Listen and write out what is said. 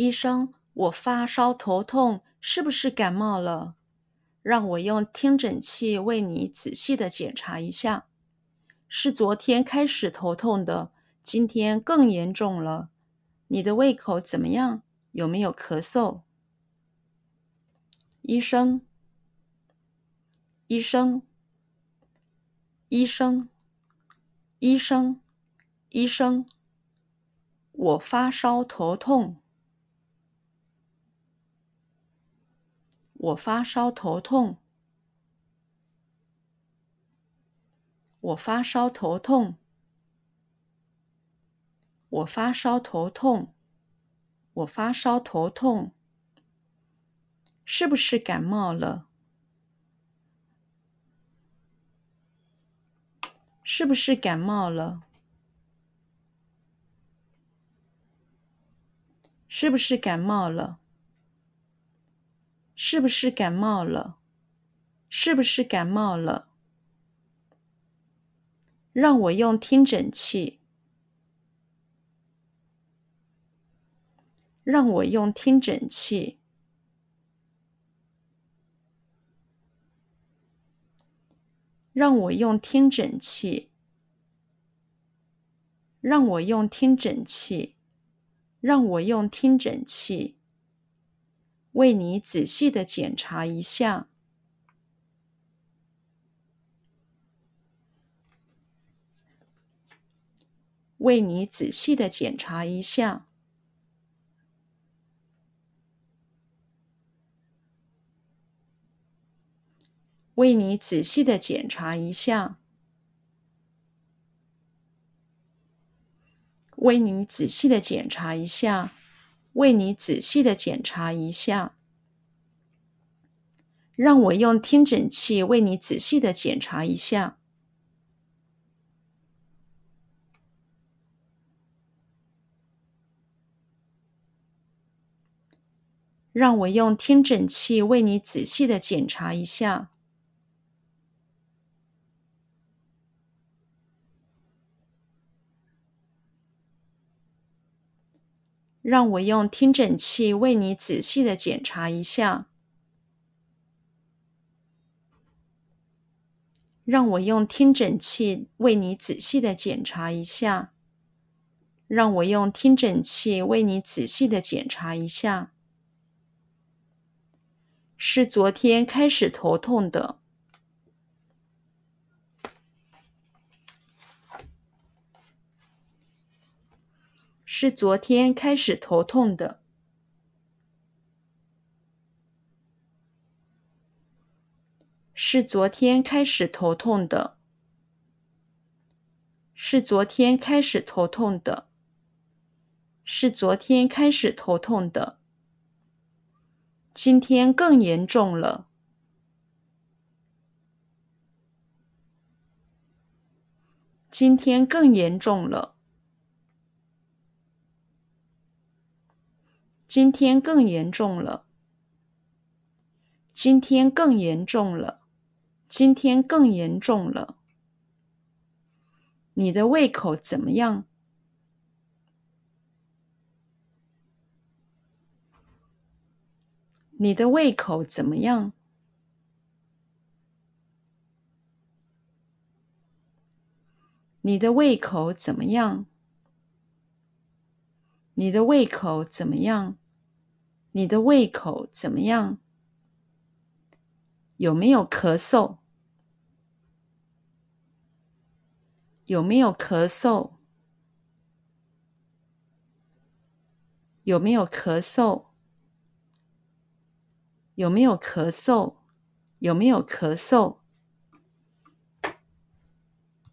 医生，我发烧头痛，是不是感冒了？让我用听诊器为你仔细的检查一下。是昨天开始头痛的，今天更严重了。你的胃口怎么样？有没有咳嗽？医生，医生，医生，医生，医生，我发烧头痛。我发烧头痛，我发烧头痛，我发烧头痛，我发烧头痛，是不是感冒了？是不是感冒了？是不是感冒了？是不是感冒了？是不是感冒了？让我用听诊器。让我用听诊器。让我用听诊器。让我用听诊器。让我用听诊器。为你仔细的检查一下，为你仔细的检查一下，为你仔细的检查一下，为你仔细的检查一下。为你仔细的检查一下，让我用听诊器为你仔细的检查一下，让我用听诊器为你仔细的检查一下。让我用听诊器为你仔细的检查一下。让我用听诊器为你仔细的检查一下。让我用听诊器为你仔细的检查一下。是昨天开始头痛的。是昨天开始头痛的。是昨天开始头痛的。是昨天开始头痛的。是昨天开始头痛的。今天更严重了。今天更严重了。今天更严重了。今天更严重了。今天更严重了。你的胃口怎么样？你的胃口怎么样？你的胃口怎么样？你的胃口怎么样？你的胃口怎么样？有没有咳嗽？有没有咳嗽？有没有咳嗽？有没有咳嗽？有没有咳嗽？